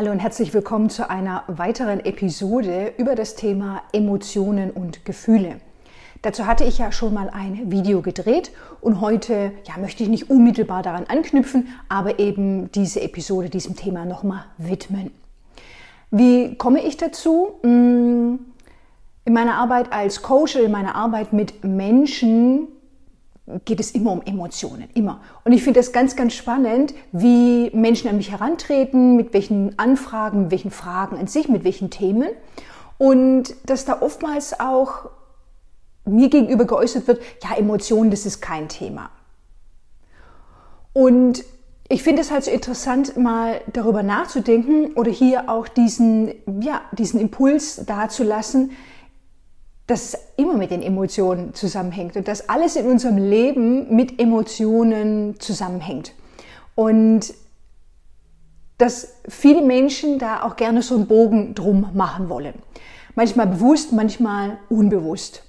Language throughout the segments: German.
Hallo und herzlich willkommen zu einer weiteren Episode über das Thema Emotionen und Gefühle. Dazu hatte ich ja schon mal ein Video gedreht und heute ja, möchte ich nicht unmittelbar daran anknüpfen, aber eben diese Episode diesem Thema nochmal widmen. Wie komme ich dazu? Hm, in meiner Arbeit als Coach, in meiner Arbeit mit Menschen geht es immer um Emotionen, immer. Und ich finde das ganz, ganz spannend, wie Menschen an mich herantreten, mit welchen Anfragen, mit welchen Fragen an sich, mit welchen Themen. Und dass da oftmals auch mir gegenüber geäußert wird, ja, Emotionen, das ist kein Thema. Und ich finde es halt so interessant, mal darüber nachzudenken oder hier auch diesen, ja, diesen Impuls dazulassen, dass es immer mit den Emotionen zusammenhängt und dass alles in unserem Leben mit Emotionen zusammenhängt. Und dass viele Menschen da auch gerne so einen Bogen drum machen wollen. Manchmal bewusst, manchmal unbewusst.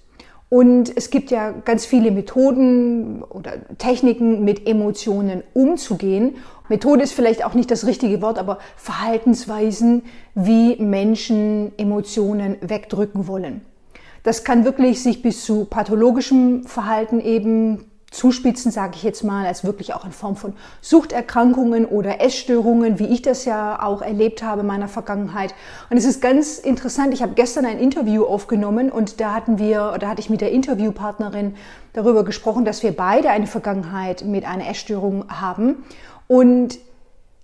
Und es gibt ja ganz viele Methoden oder Techniken, mit Emotionen umzugehen. Methode ist vielleicht auch nicht das richtige Wort, aber Verhaltensweisen, wie Menschen Emotionen wegdrücken wollen. Das kann wirklich sich bis zu pathologischem Verhalten eben zuspitzen, sage ich jetzt mal, als wirklich auch in Form von Suchterkrankungen oder Essstörungen, wie ich das ja auch erlebt habe in meiner Vergangenheit. Und es ist ganz interessant, ich habe gestern ein Interview aufgenommen und da hatten wir, da hatte ich mit der Interviewpartnerin darüber gesprochen, dass wir beide eine Vergangenheit mit einer Essstörung haben und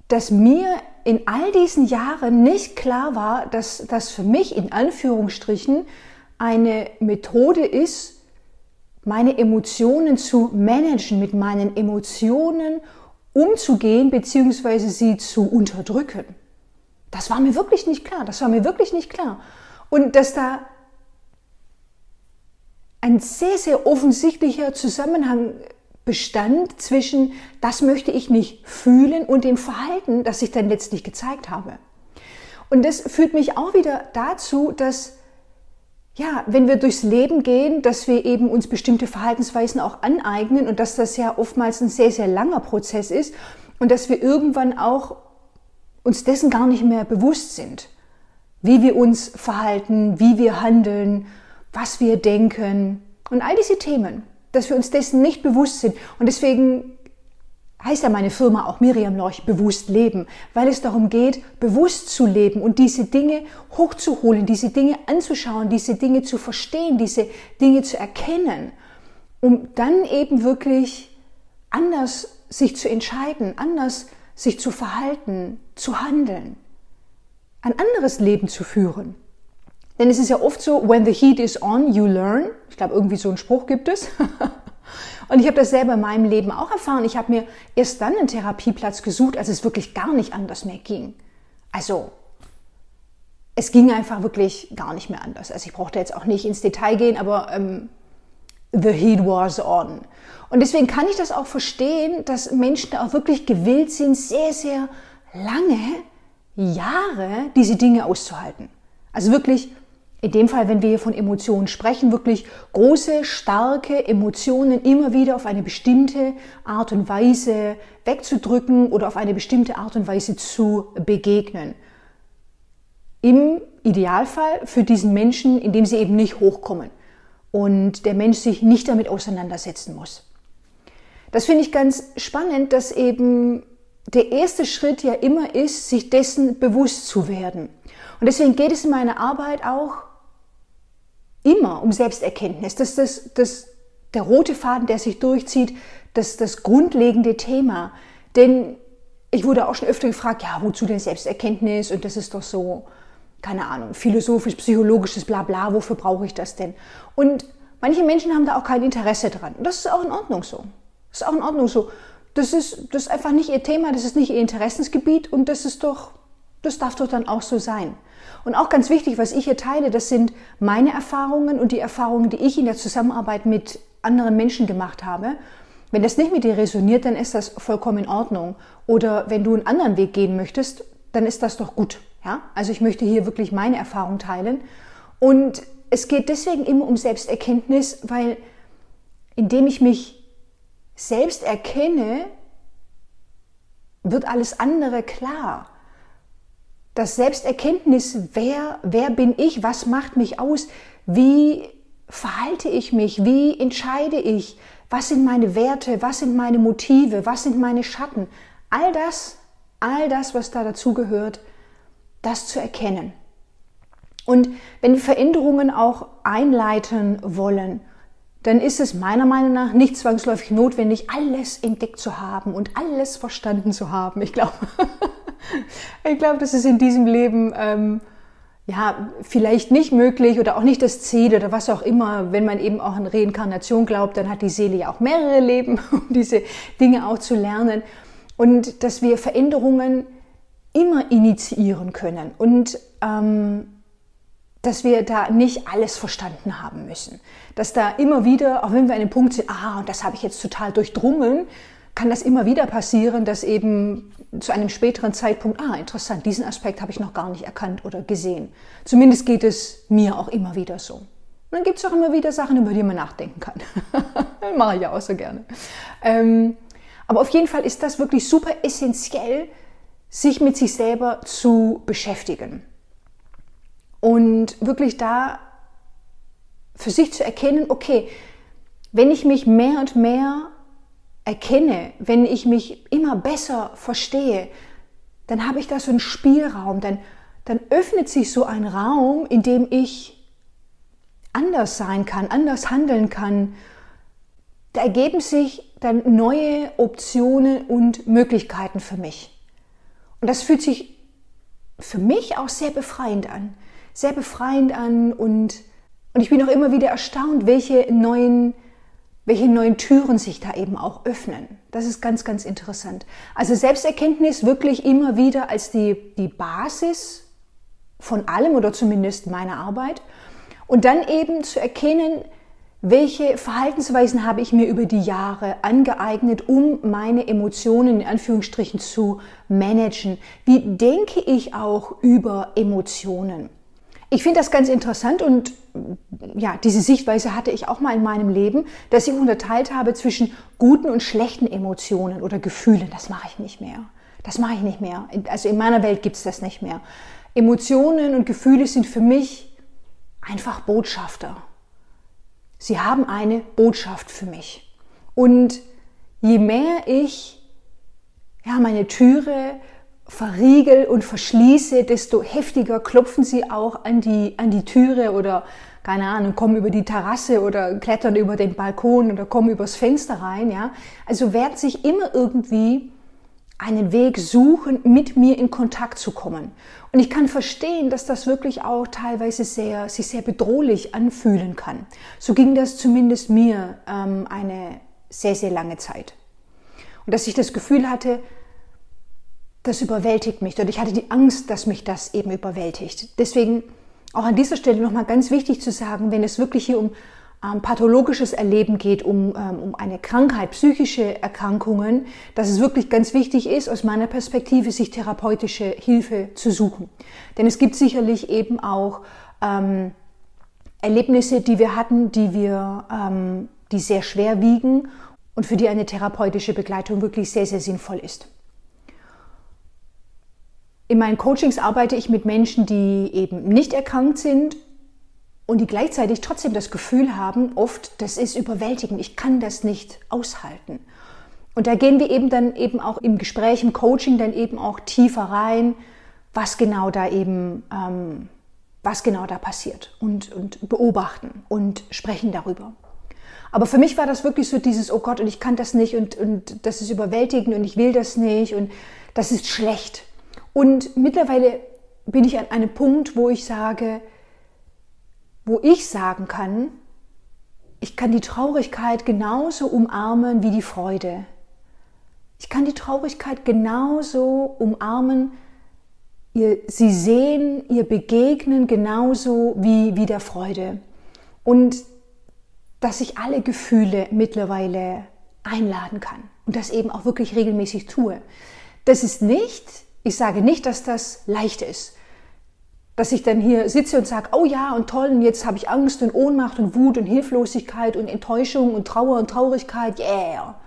dass mir in all diesen Jahren nicht klar war, dass das für mich in Anführungsstrichen eine Methode ist, meine Emotionen zu managen, mit meinen Emotionen umzugehen bzw. sie zu unterdrücken. Das war mir wirklich nicht klar. Das war mir wirklich nicht klar. Und dass da ein sehr, sehr offensichtlicher Zusammenhang bestand zwischen, das möchte ich nicht fühlen und dem Verhalten, das ich dann letztlich gezeigt habe. Und das führt mich auch wieder dazu, dass ja, wenn wir durchs Leben gehen, dass wir eben uns bestimmte Verhaltensweisen auch aneignen und dass das ja oftmals ein sehr, sehr langer Prozess ist und dass wir irgendwann auch uns dessen gar nicht mehr bewusst sind, wie wir uns verhalten, wie wir handeln, was wir denken und all diese Themen, dass wir uns dessen nicht bewusst sind. Und deswegen heißt ja meine Firma auch Miriam Lorch bewusst leben, weil es darum geht, bewusst zu leben und diese Dinge hochzuholen, diese Dinge anzuschauen, diese Dinge zu verstehen, diese Dinge zu erkennen, um dann eben wirklich anders sich zu entscheiden, anders sich zu verhalten, zu handeln, ein anderes Leben zu führen. Denn es ist ja oft so, when the heat is on, you learn. Ich glaube, irgendwie so einen Spruch gibt es. Und ich habe das selber in meinem Leben auch erfahren. Ich habe mir erst dann einen Therapieplatz gesucht, als es wirklich gar nicht anders mehr ging. Also es ging einfach wirklich gar nicht mehr anders. Also ich brauchte jetzt auch nicht ins Detail gehen, aber ähm, the heat was on. Und deswegen kann ich das auch verstehen, dass Menschen auch wirklich gewillt sind, sehr, sehr lange Jahre diese Dinge auszuhalten. Also wirklich in dem Fall, wenn wir hier von Emotionen sprechen, wirklich große, starke Emotionen immer wieder auf eine bestimmte Art und Weise wegzudrücken oder auf eine bestimmte Art und Weise zu begegnen. Im Idealfall für diesen Menschen, indem sie eben nicht hochkommen und der Mensch sich nicht damit auseinandersetzen muss. Das finde ich ganz spannend, dass eben der erste Schritt ja immer ist, sich dessen bewusst zu werden. Und deswegen geht es in meiner Arbeit auch immer um Selbsterkenntnis. Das ist das, das, der rote Faden, der sich durchzieht, das das grundlegende Thema. Denn ich wurde auch schon öfter gefragt, ja, wozu denn Selbsterkenntnis? Und das ist doch so, keine Ahnung, philosophisch, psychologisches Blabla, wofür brauche ich das denn? Und manche Menschen haben da auch kein Interesse dran. Und das ist auch in Ordnung so. Das ist auch in Ordnung so. Das ist, das ist einfach nicht ihr Thema, das ist nicht ihr Interessensgebiet und das ist doch, das darf doch dann auch so sein. Und auch ganz wichtig, was ich hier teile, das sind meine Erfahrungen und die Erfahrungen, die ich in der Zusammenarbeit mit anderen Menschen gemacht habe. Wenn das nicht mit dir resoniert, dann ist das vollkommen in Ordnung. Oder wenn du einen anderen Weg gehen möchtest, dann ist das doch gut. Ja? Also ich möchte hier wirklich meine Erfahrung teilen. Und es geht deswegen immer um Selbsterkenntnis, weil indem ich mich selbst erkenne, wird alles andere klar. Das Selbsterkenntnis, wer, wer bin ich, was macht mich aus, wie verhalte ich mich, wie entscheide ich, was sind meine Werte, was sind meine Motive, was sind meine Schatten, all das, all das, was da dazugehört, das zu erkennen. Und wenn wir Veränderungen auch einleiten wollen, dann ist es meiner Meinung nach nicht zwangsläufig notwendig, alles entdeckt zu haben und alles verstanden zu haben. Ich glaube, ich glaube, das ist in diesem Leben ähm, ja vielleicht nicht möglich oder auch nicht das Ziel oder was auch immer. Wenn man eben auch an Reinkarnation glaubt, dann hat die Seele ja auch mehrere Leben, um diese Dinge auch zu lernen. Und dass wir Veränderungen immer initiieren können und ähm, dass wir da nicht alles verstanden haben müssen. Dass da immer wieder, auch wenn wir an dem Punkt sind, ah, und das habe ich jetzt total durchdrungen, kann das immer wieder passieren, dass eben zu einem späteren Zeitpunkt, ah, interessant, diesen Aspekt habe ich noch gar nicht erkannt oder gesehen. Zumindest geht es mir auch immer wieder so. Und dann gibt es auch immer wieder Sachen, über die man nachdenken kann. Mache ich ja auch so gerne. Ähm, aber auf jeden Fall ist das wirklich super essentiell, sich mit sich selber zu beschäftigen. Und wirklich da für sich zu erkennen, okay, wenn ich mich mehr und mehr erkenne, wenn ich mich immer besser verstehe, dann habe ich da so einen Spielraum, dann, dann öffnet sich so ein Raum, in dem ich anders sein kann, anders handeln kann. Da ergeben sich dann neue Optionen und Möglichkeiten für mich. Und das fühlt sich für mich auch sehr befreiend an. Sehr befreiend an und, und ich bin auch immer wieder erstaunt, welche neuen, welche neuen Türen sich da eben auch öffnen. Das ist ganz, ganz interessant. Also Selbsterkenntnis wirklich immer wieder als die, die Basis von allem oder zumindest meiner Arbeit. Und dann eben zu erkennen, welche Verhaltensweisen habe ich mir über die Jahre angeeignet, um meine Emotionen in Anführungsstrichen zu managen? Wie denke ich auch über Emotionen? Ich finde das ganz interessant und ja, diese Sichtweise hatte ich auch mal in meinem Leben, dass ich unterteilt habe zwischen guten und schlechten Emotionen oder Gefühlen. Das mache ich nicht mehr. Das mache ich nicht mehr. Also in meiner Welt gibt es das nicht mehr. Emotionen und Gefühle sind für mich einfach Botschafter. Sie haben eine Botschaft für mich. Und je mehr ich ja, meine Türe verriegel und verschließe, desto heftiger klopfen sie auch an die, an die Türe oder, keine Ahnung, kommen über die Terrasse oder klettern über den Balkon oder kommen übers Fenster rein, ja. Also wird sich immer irgendwie einen Weg suchen, mit mir in Kontakt zu kommen. Und ich kann verstehen, dass das wirklich auch teilweise sehr, sich sehr bedrohlich anfühlen kann. So ging das zumindest mir ähm, eine sehr, sehr lange Zeit. Und dass ich das Gefühl hatte, das überwältigt mich. Und ich hatte die Angst, dass mich das eben überwältigt. Deswegen auch an dieser Stelle nochmal ganz wichtig zu sagen, wenn es wirklich hier um ähm, pathologisches Erleben geht, um, ähm, um eine Krankheit, psychische Erkrankungen, dass es wirklich ganz wichtig ist, aus meiner Perspektive, sich therapeutische Hilfe zu suchen. Denn es gibt sicherlich eben auch ähm, Erlebnisse, die wir hatten, die wir, ähm, die sehr schwer wiegen und für die eine therapeutische Begleitung wirklich sehr, sehr sinnvoll ist. In meinen Coachings arbeite ich mit Menschen, die eben nicht erkrankt sind und die gleichzeitig trotzdem das Gefühl haben, oft, das ist überwältigend, ich kann das nicht aushalten. Und da gehen wir eben dann eben auch im Gespräch, im Coaching dann eben auch tiefer rein, was genau da eben, ähm, was genau da passiert und, und beobachten und sprechen darüber. Aber für mich war das wirklich so dieses, oh Gott, und ich kann das nicht und, und das ist überwältigend und ich will das nicht und das ist schlecht. Und mittlerweile bin ich an einem Punkt, wo ich sage, wo ich sagen kann, ich kann die Traurigkeit genauso umarmen wie die Freude. Ich kann die Traurigkeit genauso umarmen, ihr, sie sehen, ihr begegnen genauso wie, wie der Freude. Und dass ich alle Gefühle mittlerweile einladen kann und das eben auch wirklich regelmäßig tue. Das ist nicht, ich sage nicht, dass das leicht ist dass ich dann hier sitze und sage, oh ja und toll, und jetzt habe ich Angst und Ohnmacht und Wut und Hilflosigkeit und Enttäuschung und Trauer und Traurigkeit, yeah.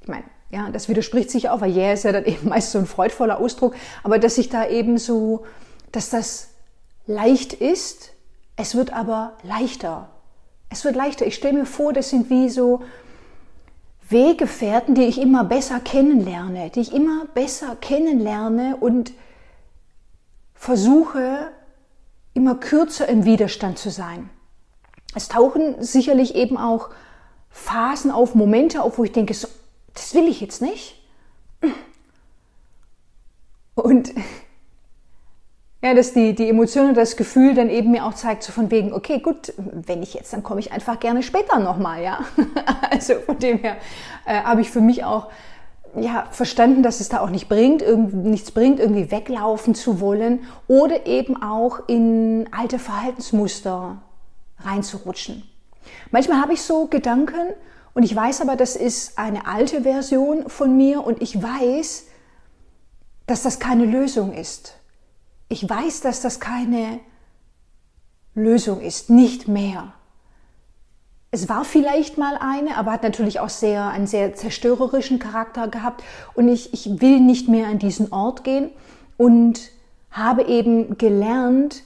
Ich meine, ja, das widerspricht sich auch, weil yeah ist ja dann eben meist so ein freudvoller Ausdruck, aber dass ich da eben so dass das leicht ist, es wird aber leichter. Es wird leichter. Ich stelle mir vor, das sind wie so Weggefährten, die ich immer besser kennenlerne, die ich immer besser kennenlerne und versuche immer kürzer im Widerstand zu sein. Es tauchen sicherlich eben auch Phasen auf, Momente auf, wo ich denke, so, das will ich jetzt nicht. Und ja, dass die, die Emotion und das Gefühl dann eben mir auch zeigt, so von wegen, okay, gut, wenn ich jetzt, dann komme ich einfach gerne später nochmal, ja. also von dem her äh, habe ich für mich auch ja, verstanden, dass es da auch nicht bringt, irgend, nichts bringt, irgendwie weglaufen zu wollen oder eben auch in alte Verhaltensmuster reinzurutschen. Manchmal habe ich so Gedanken und ich weiß aber, das ist eine alte Version von mir und ich weiß, dass das keine Lösung ist. Ich weiß, dass das keine Lösung ist, nicht mehr. Es war vielleicht mal eine, aber hat natürlich auch sehr, einen sehr zerstörerischen Charakter gehabt. Und ich, ich will nicht mehr an diesen Ort gehen und habe eben gelernt,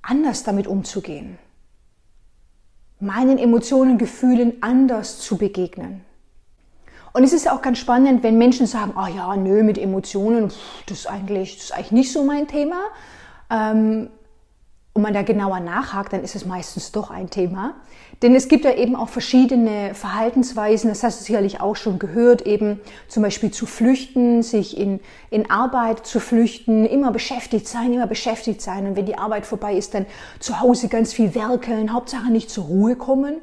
anders damit umzugehen. Meinen Emotionen, Gefühlen anders zu begegnen. Und es ist auch ganz spannend, wenn Menschen sagen, oh ja, nö, mit Emotionen, das ist eigentlich, das ist eigentlich nicht so mein Thema. Ähm, und man da genauer nachhakt, dann ist es meistens doch ein Thema. Denn es gibt ja eben auch verschiedene Verhaltensweisen, das hast du sicherlich auch schon gehört, eben zum Beispiel zu flüchten, sich in, in Arbeit zu flüchten, immer beschäftigt sein, immer beschäftigt sein. Und wenn die Arbeit vorbei ist, dann zu Hause ganz viel werkeln, Hauptsache nicht zur Ruhe kommen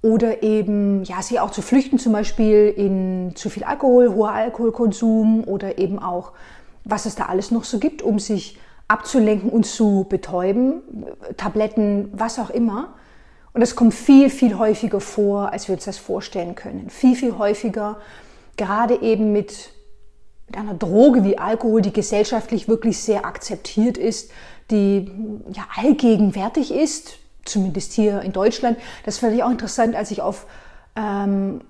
oder eben ja, sie auch zu flüchten, zum Beispiel in zu viel Alkohol, hoher Alkoholkonsum oder eben auch, was es da alles noch so gibt, um sich abzulenken und zu betäuben, Tabletten, was auch immer. Und das kommt viel, viel häufiger vor, als wir uns das vorstellen können. Viel, viel häufiger, gerade eben mit, mit einer Droge wie Alkohol, die gesellschaftlich wirklich sehr akzeptiert ist, die ja allgegenwärtig ist, zumindest hier in Deutschland. Das fand ich auch interessant, als ich auf, ähm,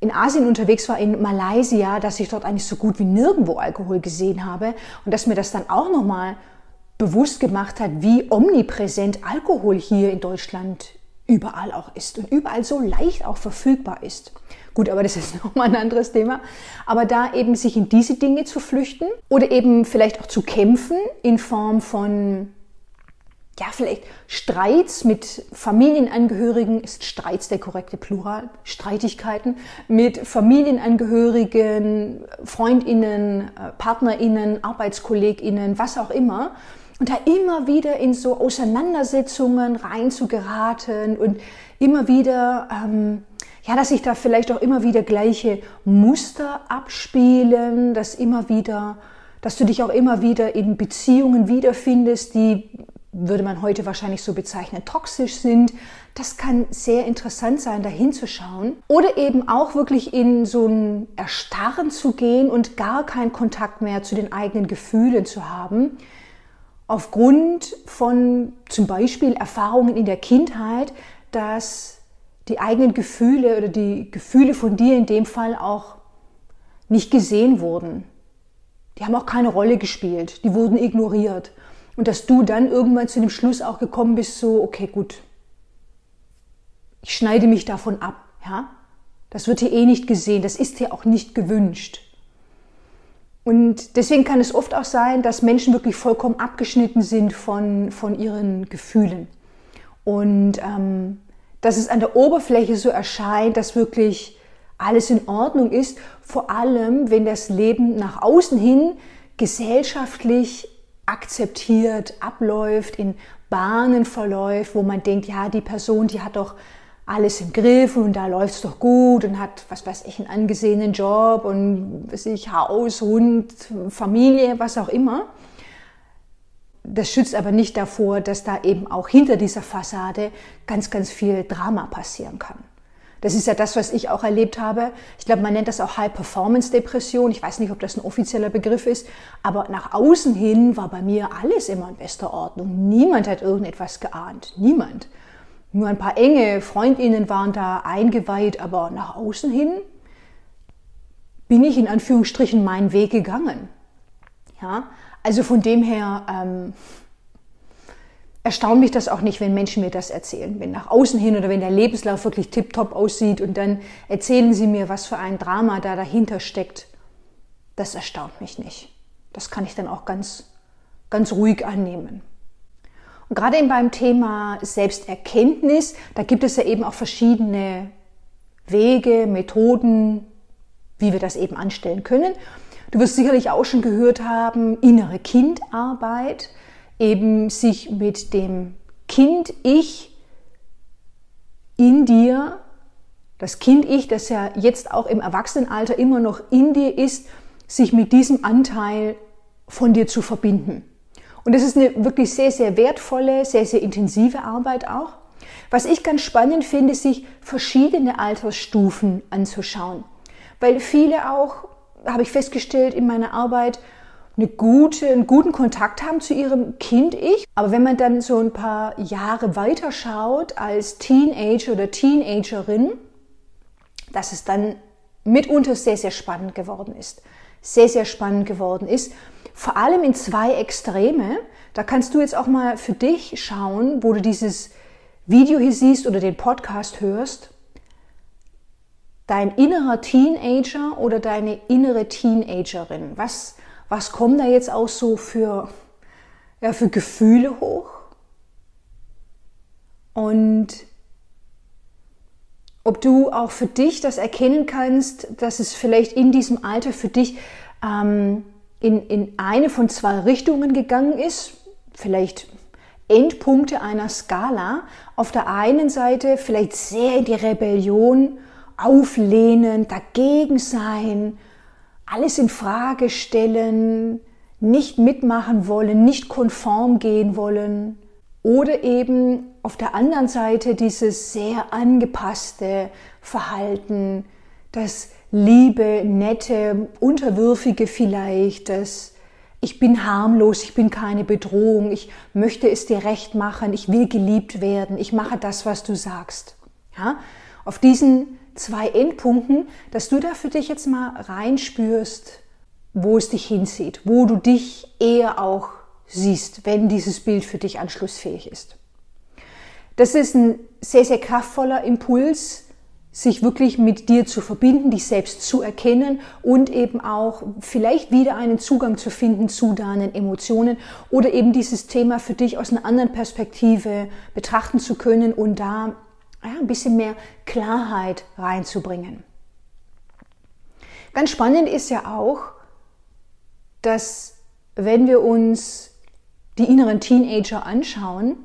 in Asien unterwegs war, in Malaysia, dass ich dort eigentlich so gut wie nirgendwo Alkohol gesehen habe und dass mir das dann auch nochmal bewusst gemacht hat, wie omnipräsent Alkohol hier in Deutschland überall auch ist und überall so leicht auch verfügbar ist. Gut, aber das ist nochmal ein anderes Thema. Aber da eben sich in diese Dinge zu flüchten oder eben vielleicht auch zu kämpfen in Form von ja, vielleicht Streits mit Familienangehörigen, ist Streits der korrekte Plural, Streitigkeiten mit Familienangehörigen, Freundinnen, äh, Partnerinnen, Arbeitskolleginnen, was auch immer. Und da immer wieder in so Auseinandersetzungen rein zu geraten und immer wieder, ähm, ja, dass sich da vielleicht auch immer wieder gleiche Muster abspielen, dass immer wieder, dass du dich auch immer wieder in Beziehungen wiederfindest, die würde man heute wahrscheinlich so bezeichnen, toxisch sind. Das kann sehr interessant sein, da hinzuschauen. Oder eben auch wirklich in so ein Erstarren zu gehen und gar keinen Kontakt mehr zu den eigenen Gefühlen zu haben. Aufgrund von zum Beispiel Erfahrungen in der Kindheit, dass die eigenen Gefühle oder die Gefühle von dir in dem Fall auch nicht gesehen wurden. Die haben auch keine Rolle gespielt, die wurden ignoriert. Und dass du dann irgendwann zu dem Schluss auch gekommen bist, so, okay, gut, ich schneide mich davon ab, ja. Das wird hier eh nicht gesehen, das ist hier auch nicht gewünscht. Und deswegen kann es oft auch sein, dass Menschen wirklich vollkommen abgeschnitten sind von, von ihren Gefühlen. Und ähm, dass es an der Oberfläche so erscheint, dass wirklich alles in Ordnung ist, vor allem wenn das Leben nach außen hin gesellschaftlich akzeptiert abläuft, in Bahnen verläuft, wo man denkt, ja, die Person, die hat doch alles im Griff und da läuft es doch gut und hat, was weiß ich, einen angesehenen Job und was ich, Haus, Hund, Familie, was auch immer. Das schützt aber nicht davor, dass da eben auch hinter dieser Fassade ganz, ganz viel Drama passieren kann. Das ist ja das, was ich auch erlebt habe. Ich glaube, man nennt das auch High-Performance-Depression. Ich weiß nicht, ob das ein offizieller Begriff ist, aber nach außen hin war bei mir alles immer in bester Ordnung. Niemand hat irgendetwas geahnt. Niemand. Nur ein paar enge Freundinnen waren da eingeweiht, aber nach außen hin bin ich in Anführungsstrichen meinen Weg gegangen. Ja, Also von dem her ähm, erstaunt mich das auch nicht, wenn Menschen mir das erzählen. Wenn nach außen hin oder wenn der Lebenslauf wirklich tiptop aussieht und dann erzählen sie mir, was für ein Drama da dahinter steckt. Das erstaunt mich nicht. Das kann ich dann auch ganz, ganz ruhig annehmen. Und gerade eben beim Thema Selbsterkenntnis, da gibt es ja eben auch verschiedene Wege, Methoden, wie wir das eben anstellen können. Du wirst sicherlich auch schon gehört haben, innere Kindarbeit eben sich mit dem Kind-Ich in dir, das Kind-Ich, das ja jetzt auch im Erwachsenenalter immer noch in dir ist, sich mit diesem Anteil von dir zu verbinden. Und das ist eine wirklich sehr, sehr wertvolle, sehr, sehr intensive Arbeit auch. Was ich ganz spannend finde, sich verschiedene Altersstufen anzuschauen. Weil viele auch, habe ich festgestellt in meiner Arbeit, eine gute, einen guten Kontakt haben zu ihrem Kind-Ich. Aber wenn man dann so ein paar Jahre weiter schaut als Teenager oder Teenagerin, dass es dann mitunter sehr, sehr spannend geworden ist. Sehr, sehr spannend geworden ist. Vor allem in zwei Extreme. Da kannst du jetzt auch mal für dich schauen, wo du dieses Video hier siehst oder den Podcast hörst. Dein innerer Teenager oder deine innere Teenagerin. Was was kommen da jetzt auch so für, ja, für Gefühle hoch? Und ob du auch für dich das erkennen kannst, dass es vielleicht in diesem Alter für dich ähm, in, in eine von zwei Richtungen gegangen ist, vielleicht Endpunkte einer Skala. Auf der einen Seite vielleicht sehr in die Rebellion, auflehnen, dagegen sein, alles in Frage stellen, nicht mitmachen wollen, nicht konform gehen wollen. Oder eben auf der anderen Seite dieses sehr angepasste Verhalten, das liebe, nette, unterwürfige vielleicht, das ich bin harmlos, ich bin keine Bedrohung, ich möchte es dir recht machen, ich will geliebt werden, ich mache das, was du sagst. Ja? Auf diesen zwei Endpunkten, dass du da für dich jetzt mal reinspürst, wo es dich hinzieht, wo du dich eher auch siehst, wenn dieses Bild für dich anschlussfähig ist. Das ist ein sehr, sehr kraftvoller Impuls, sich wirklich mit dir zu verbinden, dich selbst zu erkennen und eben auch vielleicht wieder einen Zugang zu finden zu deinen Emotionen oder eben dieses Thema für dich aus einer anderen Perspektive betrachten zu können und da ja, ein bisschen mehr Klarheit reinzubringen. Ganz spannend ist ja auch, dass wenn wir uns die inneren Teenager anschauen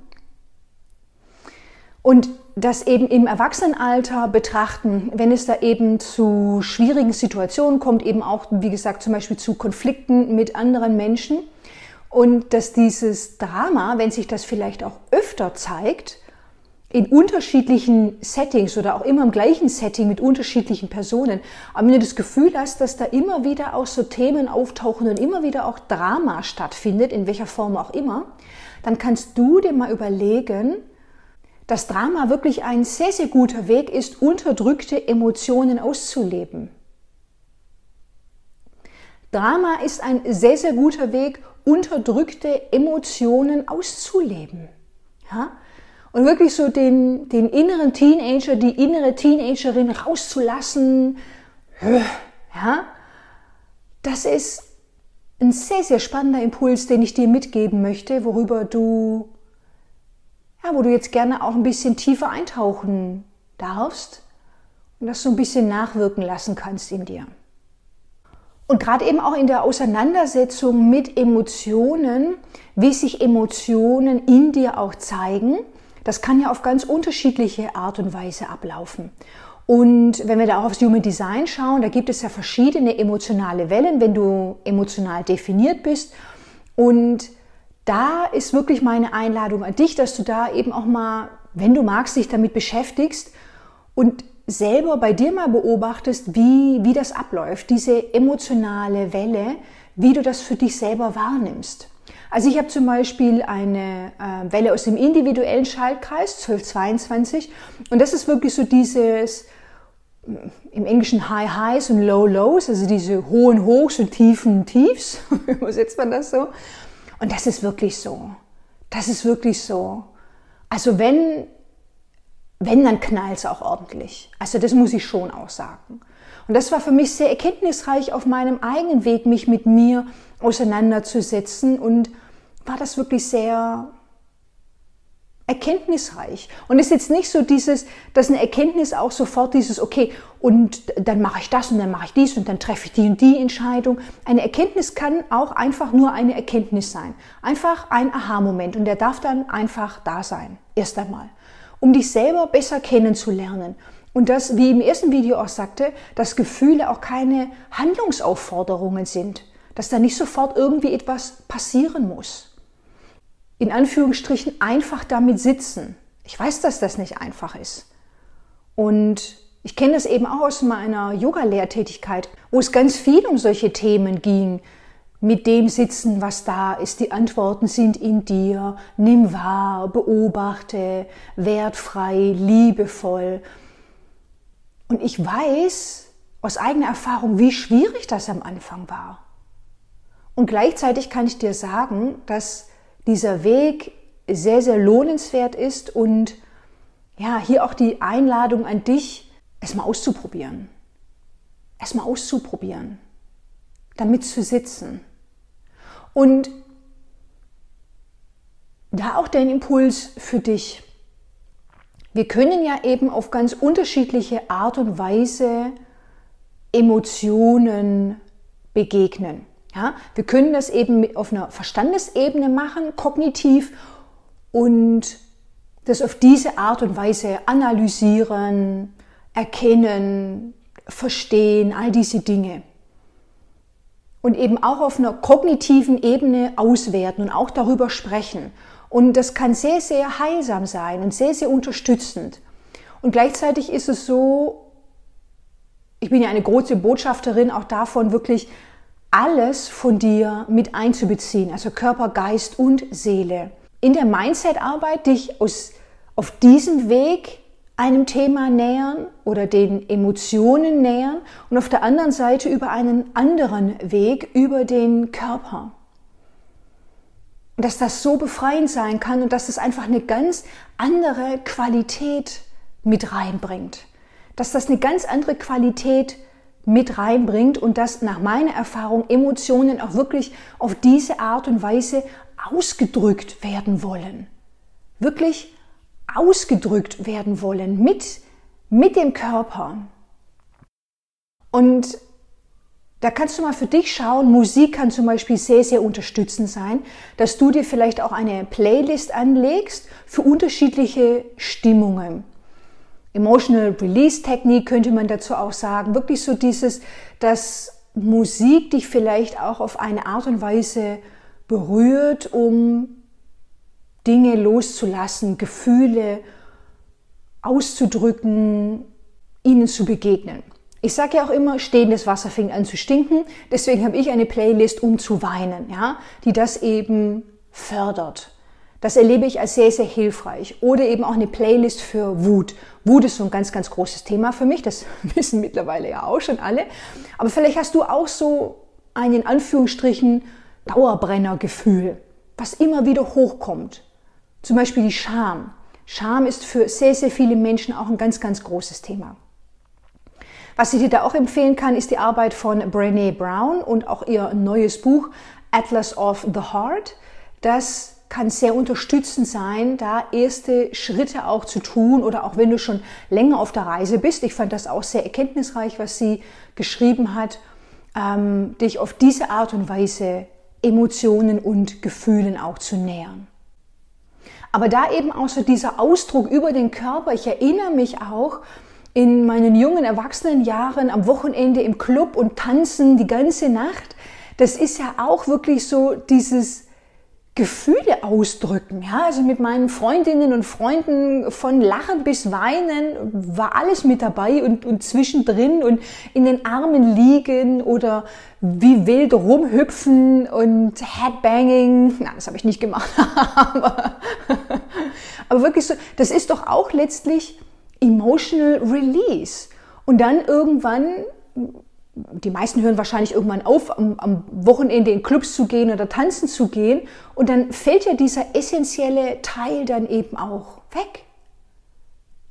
und das eben im Erwachsenenalter betrachten, wenn es da eben zu schwierigen Situationen kommt, eben auch, wie gesagt, zum Beispiel zu Konflikten mit anderen Menschen und dass dieses Drama, wenn sich das vielleicht auch öfter zeigt, in unterschiedlichen Settings oder auch immer im gleichen Setting mit unterschiedlichen Personen. Aber wenn du das Gefühl hast, dass da immer wieder auch so Themen auftauchen und immer wieder auch Drama stattfindet, in welcher Form auch immer, dann kannst du dir mal überlegen, dass Drama wirklich ein sehr, sehr guter Weg ist, unterdrückte Emotionen auszuleben. Drama ist ein sehr, sehr guter Weg, unterdrückte Emotionen auszuleben. Ja? Und wirklich so den, den inneren Teenager, die innere Teenagerin rauszulassen, ja, das ist ein sehr, sehr spannender Impuls, den ich dir mitgeben möchte, worüber du, ja, wo du jetzt gerne auch ein bisschen tiefer eintauchen darfst und das so ein bisschen nachwirken lassen kannst in dir. Und gerade eben auch in der Auseinandersetzung mit Emotionen, wie sich Emotionen in dir auch zeigen, das kann ja auf ganz unterschiedliche Art und Weise ablaufen. Und wenn wir da auch aufs Human Design schauen, da gibt es ja verschiedene emotionale Wellen, wenn du emotional definiert bist. Und da ist wirklich meine Einladung an dich, dass du da eben auch mal, wenn du magst, dich damit beschäftigst und selber bei dir mal beobachtest, wie, wie das abläuft, diese emotionale Welle, wie du das für dich selber wahrnimmst. Also ich habe zum Beispiel eine äh, Welle aus dem individuellen Schaltkreis 1222 und das ist wirklich so dieses im Englischen High Highs und Low Lows, also diese hohen Hochs und tiefen Tiefs. Übersetzt man das so? Und das ist wirklich so. Das ist wirklich so. Also wenn, wenn, dann knallt es auch ordentlich. Also das muss ich schon auch sagen. Und das war für mich sehr erkenntnisreich auf meinem eigenen Weg, mich mit mir auseinanderzusetzen und war das wirklich sehr erkenntnisreich. Und es ist jetzt nicht so dieses, dass eine Erkenntnis auch sofort dieses, okay, und dann mache ich das und dann mache ich dies und dann treffe ich die und die Entscheidung. Eine Erkenntnis kann auch einfach nur eine Erkenntnis sein. Einfach ein Aha-Moment und der darf dann einfach da sein. Erst einmal. Um dich selber besser kennenzulernen. Und das, wie im ersten Video auch sagte, dass Gefühle auch keine Handlungsaufforderungen sind. Dass da nicht sofort irgendwie etwas passieren muss in Anführungsstrichen einfach damit sitzen. Ich weiß, dass das nicht einfach ist. Und ich kenne das eben auch aus meiner Yoga-Lehrtätigkeit, wo es ganz viel um solche Themen ging. Mit dem Sitzen, was da ist, die Antworten sind in dir, nimm wahr, beobachte, wertfrei, liebevoll. Und ich weiß aus eigener Erfahrung, wie schwierig das am Anfang war. Und gleichzeitig kann ich dir sagen, dass dieser Weg sehr, sehr lohnenswert ist und ja, hier auch die Einladung an dich, es mal auszuprobieren. Es mal auszuprobieren. Damit zu sitzen. Und da auch dein Impuls für dich. Wir können ja eben auf ganz unterschiedliche Art und Weise Emotionen begegnen. Ja, wir können das eben auf einer Verstandesebene machen, kognitiv und das auf diese Art und Weise analysieren, erkennen, verstehen, all diese Dinge. Und eben auch auf einer kognitiven Ebene auswerten und auch darüber sprechen. Und das kann sehr, sehr heilsam sein und sehr, sehr unterstützend. Und gleichzeitig ist es so, ich bin ja eine große Botschafterin auch davon, wirklich alles von dir mit einzubeziehen, also Körper, Geist und Seele. In der Mindset-Arbeit dich aus, auf diesem Weg einem Thema nähern oder den Emotionen nähern und auf der anderen Seite über einen anderen Weg, über den Körper. Und dass das so befreiend sein kann und dass es einfach eine ganz andere Qualität mit reinbringt. Dass das eine ganz andere Qualität mit reinbringt und dass nach meiner Erfahrung Emotionen auch wirklich auf diese Art und Weise ausgedrückt werden wollen. Wirklich ausgedrückt werden wollen mit, mit dem Körper. Und da kannst du mal für dich schauen, Musik kann zum Beispiel sehr, sehr unterstützend sein, dass du dir vielleicht auch eine Playlist anlegst für unterschiedliche Stimmungen. Emotional Release Technik könnte man dazu auch sagen. Wirklich so dieses, dass Musik dich vielleicht auch auf eine Art und Weise berührt, um Dinge loszulassen, Gefühle auszudrücken, ihnen zu begegnen. Ich sage ja auch immer, stehendes Wasser fängt an zu stinken. Deswegen habe ich eine Playlist, um zu weinen, ja, die das eben fördert. Das erlebe ich als sehr, sehr hilfreich. Oder eben auch eine Playlist für Wut. Wut ist so ein ganz, ganz großes Thema für mich. Das wissen mittlerweile ja auch schon alle. Aber vielleicht hast du auch so ein in Anführungsstrichen Dauerbrennergefühl, was immer wieder hochkommt. Zum Beispiel die Scham. Scham ist für sehr, sehr viele Menschen auch ein ganz, ganz großes Thema. Was ich dir da auch empfehlen kann, ist die Arbeit von Brené Brown und auch ihr neues Buch Atlas of the Heart. Das kann sehr unterstützend sein, da erste Schritte auch zu tun oder auch wenn du schon länger auf der Reise bist. Ich fand das auch sehr erkenntnisreich, was sie geschrieben hat, ähm, dich auf diese Art und Weise Emotionen und Gefühlen auch zu nähern. Aber da eben auch so dieser Ausdruck über den Körper, ich erinnere mich auch, in meinen jungen Erwachsenenjahren am Wochenende im Club und tanzen die ganze Nacht. Das ist ja auch wirklich so dieses Gefühle ausdrücken. Ja, also mit meinen Freundinnen und Freunden von Lachen bis Weinen war alles mit dabei und, und zwischendrin und in den Armen liegen oder wie wild rumhüpfen und Headbanging. Nein, das habe ich nicht gemacht. aber, aber wirklich so, das ist doch auch letztlich emotional release. Und dann irgendwann, die meisten hören wahrscheinlich irgendwann auf, am, am Wochenende in Clubs zu gehen oder tanzen zu gehen. Und dann fällt ja dieser essentielle Teil dann eben auch weg.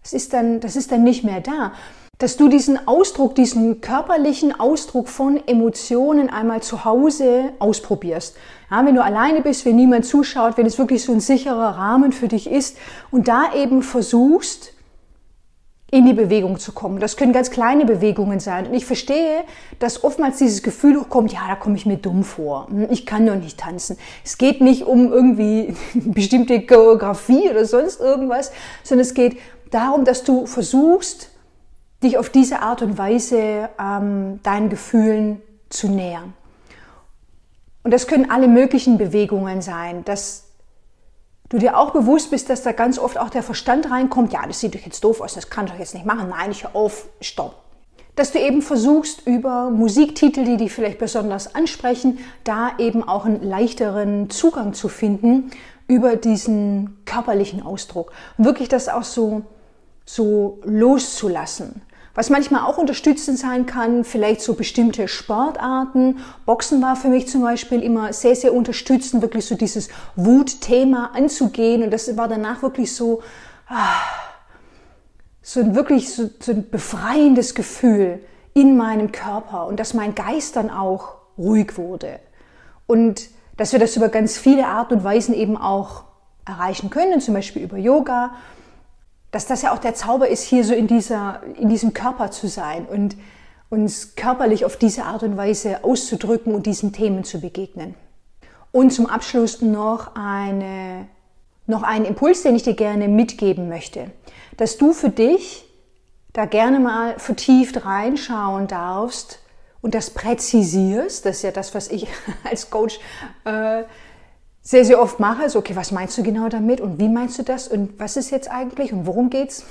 Das ist dann, das ist dann nicht mehr da dass du diesen Ausdruck, diesen körperlichen Ausdruck von Emotionen einmal zu Hause ausprobierst. Ja, wenn du alleine bist, wenn niemand zuschaut, wenn es wirklich so ein sicherer Rahmen für dich ist und da eben versuchst, in die Bewegung zu kommen. Das können ganz kleine Bewegungen sein. Und ich verstehe, dass oftmals dieses Gefühl hochkommt, ja, da komme ich mir dumm vor. Ich kann doch nicht tanzen. Es geht nicht um irgendwie bestimmte Choreografie oder sonst irgendwas, sondern es geht darum, dass du versuchst, dich auf diese Art und Weise ähm, deinen Gefühlen zu nähern. Und das können alle möglichen Bewegungen sein, dass du dir auch bewusst bist, dass da ganz oft auch der Verstand reinkommt, ja, das sieht doch jetzt doof aus, das kann ich jetzt nicht machen, nein, ich höre auf, stopp. Dass du eben versuchst, über Musiktitel, die dich vielleicht besonders ansprechen, da eben auch einen leichteren Zugang zu finden über diesen körperlichen Ausdruck. Und wirklich das auch so, so loszulassen. Was manchmal auch unterstützend sein kann, vielleicht so bestimmte Sportarten. Boxen war für mich zum Beispiel immer sehr, sehr unterstützend, wirklich so dieses Wutthema anzugehen. Und das war danach wirklich so, ah, so ein wirklich so, so ein befreiendes Gefühl in meinem Körper und dass mein Geist dann auch ruhig wurde. Und dass wir das über ganz viele Art und Weisen eben auch erreichen können, zum Beispiel über Yoga dass das ja auch der Zauber ist, hier so in, dieser, in diesem Körper zu sein und uns körperlich auf diese Art und Weise auszudrücken und diesen Themen zu begegnen. Und zum Abschluss noch, eine, noch einen Impuls, den ich dir gerne mitgeben möchte, dass du für dich da gerne mal vertieft reinschauen darfst und das präzisierst. Das ist ja das, was ich als Coach äh, sehr, sehr oft mache, so, okay, was meinst du genau damit und wie meinst du das und was ist jetzt eigentlich und worum geht's?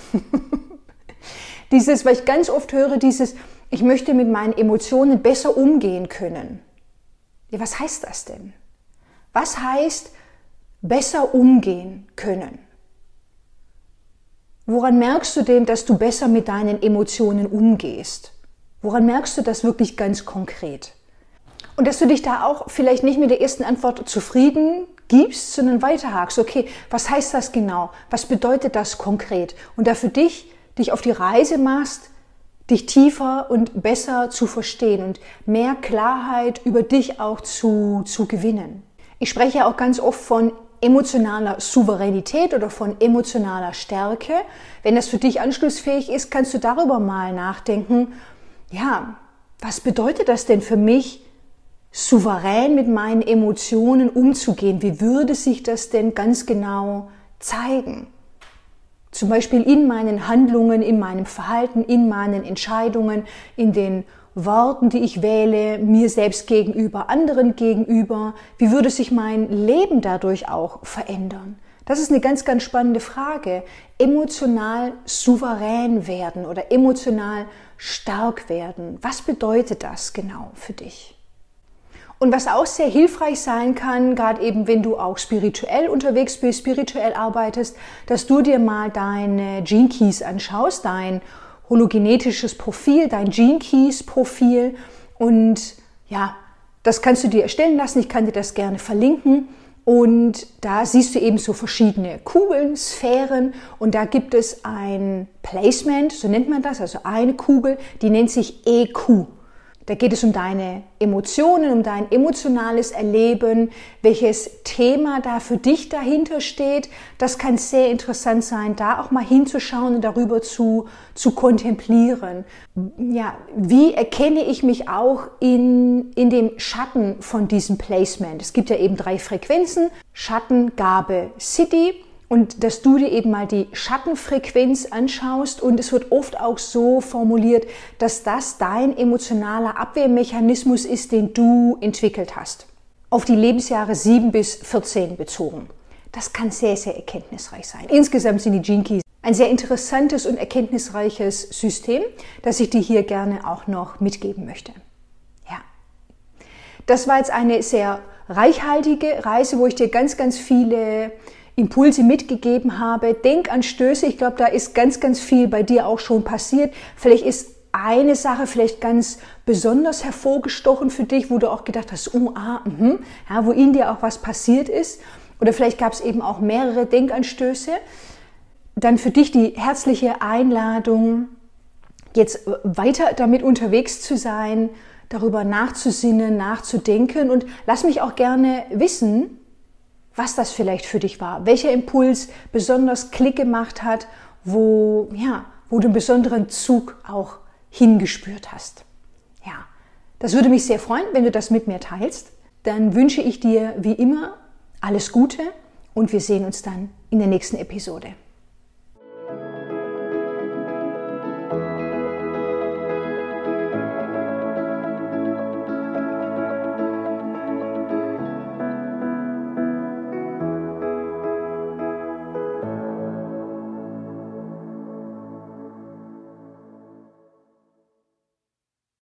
dieses, weil ich ganz oft höre, dieses, ich möchte mit meinen Emotionen besser umgehen können. Ja, was heißt das denn? Was heißt besser umgehen können? Woran merkst du denn, dass du besser mit deinen Emotionen umgehst? Woran merkst du das wirklich ganz konkret? Und dass du dich da auch vielleicht nicht mit der ersten Antwort zufrieden gibst, sondern weiterhakst. Okay, was heißt das genau? Was bedeutet das konkret? Und da für dich, dich auf die Reise machst, dich tiefer und besser zu verstehen und mehr Klarheit über dich auch zu, zu gewinnen. Ich spreche ja auch ganz oft von emotionaler Souveränität oder von emotionaler Stärke. Wenn das für dich anschlussfähig ist, kannst du darüber mal nachdenken, ja, was bedeutet das denn für mich, souverän mit meinen Emotionen umzugehen. Wie würde sich das denn ganz genau zeigen? Zum Beispiel in meinen Handlungen, in meinem Verhalten, in meinen Entscheidungen, in den Worten, die ich wähle, mir selbst gegenüber, anderen gegenüber. Wie würde sich mein Leben dadurch auch verändern? Das ist eine ganz, ganz spannende Frage. Emotional souverän werden oder emotional stark werden. Was bedeutet das genau für dich? Und was auch sehr hilfreich sein kann, gerade eben wenn du auch spirituell unterwegs bist, spirituell arbeitest, dass du dir mal deine Gene Keys anschaust, dein hologenetisches Profil, dein Gene Keys Profil und ja, das kannst du dir erstellen lassen. Ich kann dir das gerne verlinken. Und da siehst du eben so verschiedene Kugeln, Sphären und da gibt es ein Placement, so nennt man das, also eine Kugel, die nennt sich EQ. Da geht es um deine Emotionen, um dein emotionales Erleben, welches Thema da für dich dahinter steht. Das kann sehr interessant sein, da auch mal hinzuschauen und darüber zu, zu kontemplieren. Ja, wie erkenne ich mich auch in, in dem Schatten von diesem Placement? Es gibt ja eben drei Frequenzen. Schatten, Gabe, City und dass du dir eben mal die Schattenfrequenz anschaust und es wird oft auch so formuliert, dass das dein emotionaler Abwehrmechanismus ist, den du entwickelt hast. Auf die Lebensjahre 7 bis 14 bezogen. Das kann sehr, sehr erkenntnisreich sein. Insgesamt sind die Keys ein sehr interessantes und erkenntnisreiches System, das ich dir hier gerne auch noch mitgeben möchte. Ja. Das war jetzt eine sehr reichhaltige Reise, wo ich dir ganz, ganz viele Impulse mitgegeben habe. Denkanstöße, ich glaube, da ist ganz, ganz viel bei dir auch schon passiert. Vielleicht ist eine Sache vielleicht ganz besonders hervorgestochen für dich, wo du auch gedacht hast, oh, ah, mh, ja, wo in dir auch was passiert ist. Oder vielleicht gab es eben auch mehrere Denkanstöße. Dann für dich die herzliche Einladung, jetzt weiter damit unterwegs zu sein, darüber nachzusinnen, nachzudenken und lass mich auch gerne wissen, was das vielleicht für dich war, welcher Impuls besonders Klick gemacht hat, wo, ja, wo du einen besonderen Zug auch hingespürt hast. Ja, das würde mich sehr freuen, wenn du das mit mir teilst. Dann wünsche ich dir wie immer alles Gute und wir sehen uns dann in der nächsten Episode.